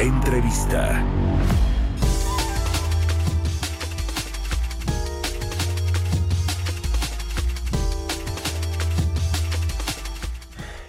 Entrevista.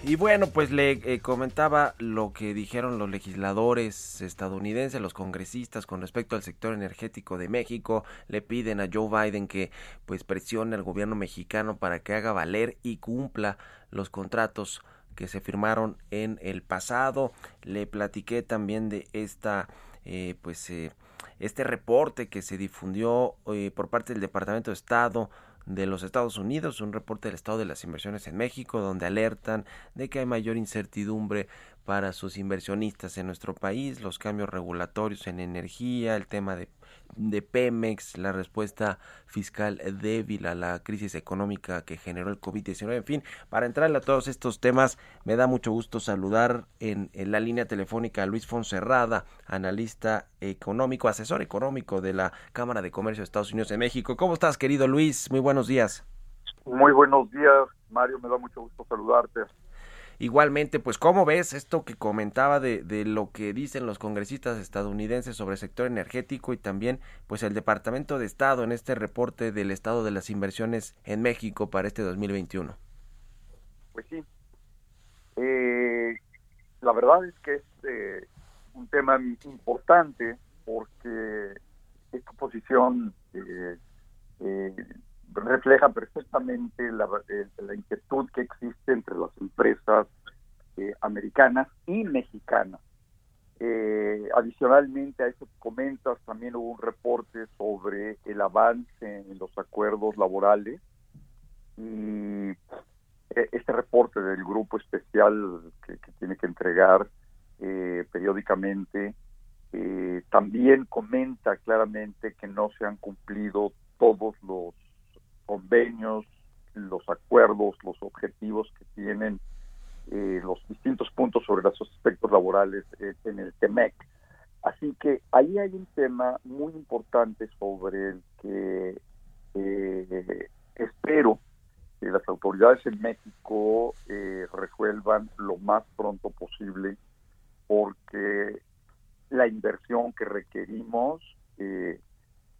Y bueno, pues le eh, comentaba lo que dijeron los legisladores estadounidenses, los congresistas con respecto al sector energético de México. Le piden a Joe Biden que pues presione al gobierno mexicano para que haga valer y cumpla los contratos que se firmaron en el pasado. Le platiqué también de esta eh, pues eh, este reporte que se difundió por parte del Departamento de Estado de los Estados Unidos, un reporte del estado de las inversiones en México, donde alertan de que hay mayor incertidumbre para sus inversionistas en nuestro país, los cambios regulatorios en energía, el tema de, de, Pemex, la respuesta fiscal débil a la crisis económica que generó el COVID-19, en fin, para entrarle a todos estos temas, me da mucho gusto saludar en, la línea telefónica a Luis Fonserrada, analista económico, asesor económico de la Cámara de Comercio de Estados Unidos en México. ¿Cómo estás, querido Luis? Muy buenos días. Muy buenos días, Mario, me da mucho gusto saludarte. Igualmente, pues, ¿cómo ves esto que comentaba de, de, lo que dicen los congresistas estadounidenses sobre el sector energético y también, pues, el Departamento de Estado en este reporte del estado de las inversiones en México para este 2021? Pues sí. Eh, la verdad es que es eh, un tema importante porque esta posición eh, refleja perfectamente la, eh, la, inquietud que existe entre las empresas eh, americanas y mexicanas. Eh, adicionalmente a eso que comentas, también hubo un reporte sobre el avance en los acuerdos laborales y este reporte del grupo especial que, que tiene que entregar periódicamente también comenta claramente que no se han cumplido todos los convenios, los acuerdos, los objetivos que tienen eh, los distintos puntos sobre los aspectos laborales eh, en el TEMEC. Así que ahí hay un tema muy importante sobre el que eh, espero que las autoridades en México resuelvan lo más pronto posible porque la inversión que requerimos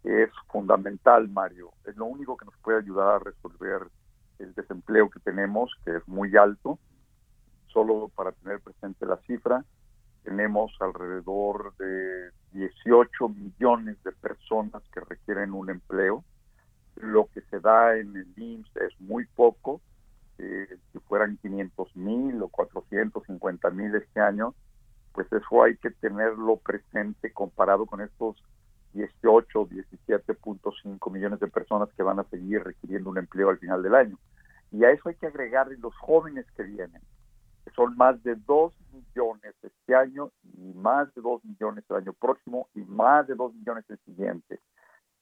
es fundamental, Mario. Es lo único que nos puede ayudar a resolver el desempleo que tenemos, que es muy alto. Solo para tener presente la cifra, tenemos alrededor de 18 millones de personas que requieren un empleo. Lo que se da en el IMSS es muy poco. Eh, si fueran 500 mil o 450 mil este año, pues eso hay que tenerlo presente comparado con estos 18, 17.5 millones de personas que van a seguir requiriendo un empleo al final del año. Y a eso hay que agregar los jóvenes que vienen, que son más de 2 millones este año y más de 2 millones el año próximo y más de 2 millones el siguiente.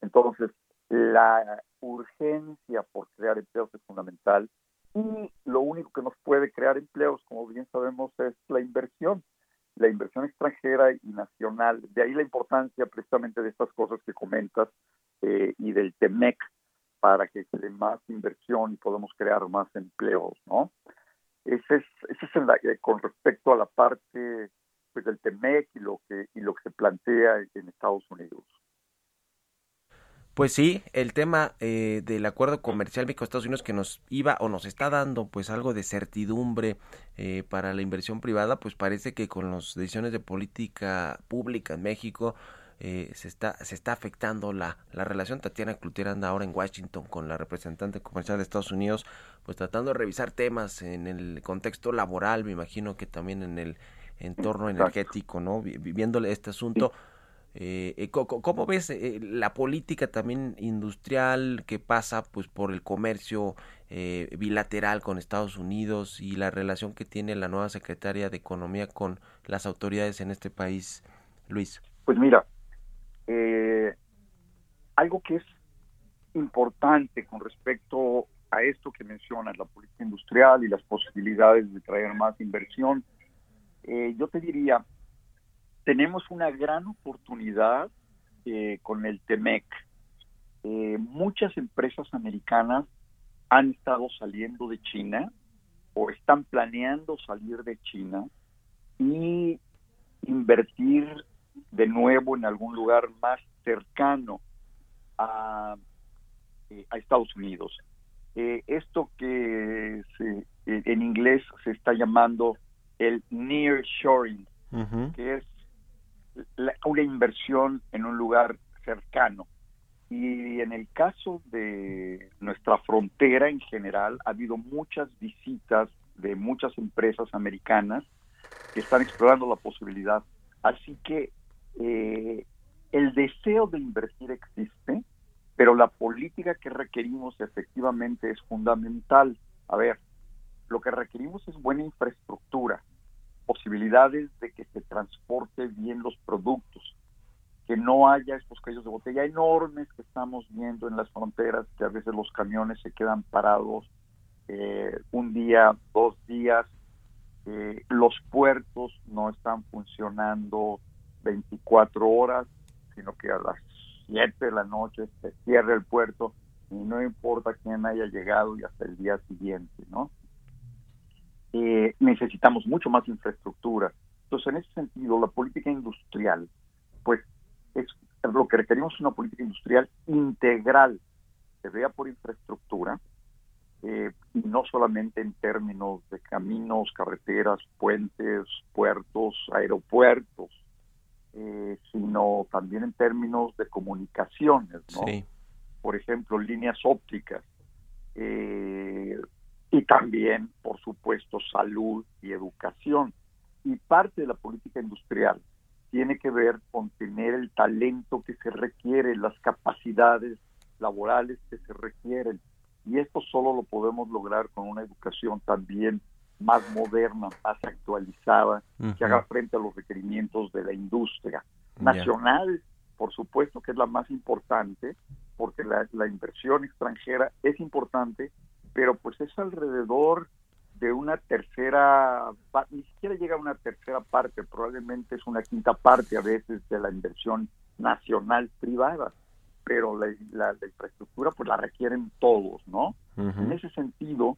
Entonces, la urgencia por crear empleos es fundamental y lo único que nos puede crear empleos, como bien sabemos, es la inversión la inversión extranjera y nacional. De ahí la importancia precisamente de estas cosas que comentas eh, y del TEMEC para que se dé más inversión y podamos crear más empleos, ¿no? Ese es, ese es eh, con respecto a la parte pues, del TEMEC y lo que y lo que se plantea en Estados Unidos. Pues sí, el tema eh, del acuerdo comercial México-Estados Unidos que nos iba o nos está dando pues algo de certidumbre eh, para la inversión privada, pues parece que con las decisiones de política pública en México eh, se está se está afectando la, la relación. Tatiana Cloutier anda ahora en Washington con la representante comercial de Estados Unidos, pues tratando de revisar temas en el contexto laboral, me imagino que también en el entorno energético, ¿no? Viviéndole este asunto. Eh, ¿Cómo ves la política también industrial que pasa pues por el comercio bilateral con Estados Unidos y la relación que tiene la nueva secretaria de Economía con las autoridades en este país, Luis? Pues mira, algo que es importante con respecto a esto que mencionas, la política industrial y las posibilidades de traer más inversión, eh, yo te diría, tenemos una gran oportunidad eh, con el TEMEC. Eh, muchas empresas americanas han estado saliendo de China o están planeando salir de China y invertir de nuevo en algún lugar más cercano a eh, a Estados Unidos. Eh, esto que se, en inglés se está llamando el nearshoring, que es una inversión en un lugar cercano. Y en el caso de nuestra frontera en general, ha habido muchas visitas de muchas empresas americanas que están explorando la posibilidad. Así que el deseo de invertir existe, pero la política que requerimos efectivamente es fundamental. A ver, lo que requerimos es buena infraestructura, posibilidades de que se transporte bien los productos, que no haya estos cuellos de botella enormes que estamos viendo en las fronteras, que a veces los camiones se quedan parados eh, un día, dos días, eh, los puertos no están funcionando 24 horas, sino que a las 7 de la noche se cierra el puerto y no importa quién haya llegado y hasta el día siguiente, ¿no? Eh, necesitamos mucho más infraestructura. Entonces, en ese sentido, la política industrial, pues, es lo que requerimos es una política industrial integral, que vea por infraestructura, eh, y no solamente en términos de caminos, carreteras, puentes, puertos, aeropuertos, eh, sino también en términos de comunicaciones, ¿no? Por ejemplo, líneas ópticas. Eh, y también, por supuesto, salud y educación. Y parte de la política industrial tiene que ver con tener el talento que se requiere, las capacidades laborales que se requieren. Y esto solo lo podemos lograr con una educación también más moderna, más actualizada, que haga frente a los requerimientos de la industria nacional, por supuesto que es la más importante, porque la, la, inversión extranjera es importante, pero pues es alrededor de una tercera, ni siquiera llega a una tercera parte, probablemente es una quinta parte a veces de la inversión nacional privada, pero la, la, infraestructura pues la requieren todos, ¿no? En ese sentido,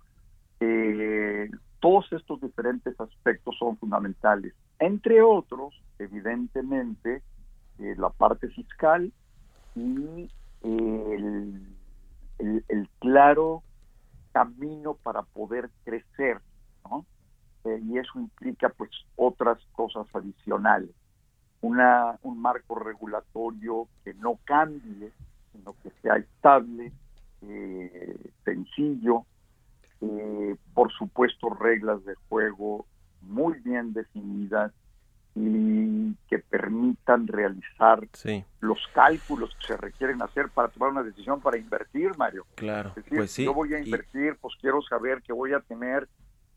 eh, todos estos diferentes aspectos son fundamentales. Entre otros, evidentemente, eh, la parte fiscal y el, claro camino para poder crecer, ¿no? Eh, y eso implica pues otras cosas adicionales. Una, un marco regulatorio que no cambie, sino que sea estable, eh, sencillo, eh, por supuesto reglas de juego muy bien definidas y que permitan realizar los cálculos que se requieren hacer para tomar una decisión para invertir, Mario. Claro, pues sí. Yo voy a invertir, pues quiero saber que voy a tener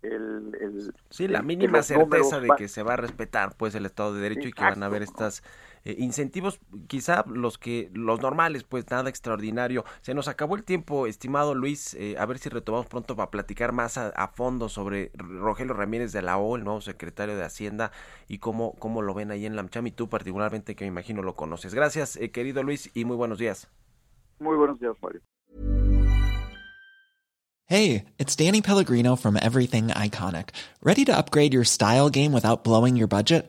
el, sí, la mínima certeza de que se va a respetar pues el Estado de Derecho y que van a haber estas eh, incentivos, quizá los que los normales, pues nada extraordinario. Se nos acabó el tiempo, estimado Luis, eh, a ver si retomamos pronto para platicar más a, fondo sobre Rogelio Ramírez de la O, el nuevo secretario de Hacienda y cómo cómo lo ven ahí en la y tú particularmente que me imagino lo conoces. Gracias, eh, querido Luis, y muy buenos días. Muy buenos días, Mario. Hey, it's Danny Pellegrino from Everything Iconic. Ready to upgrade your style game without blowing your budget?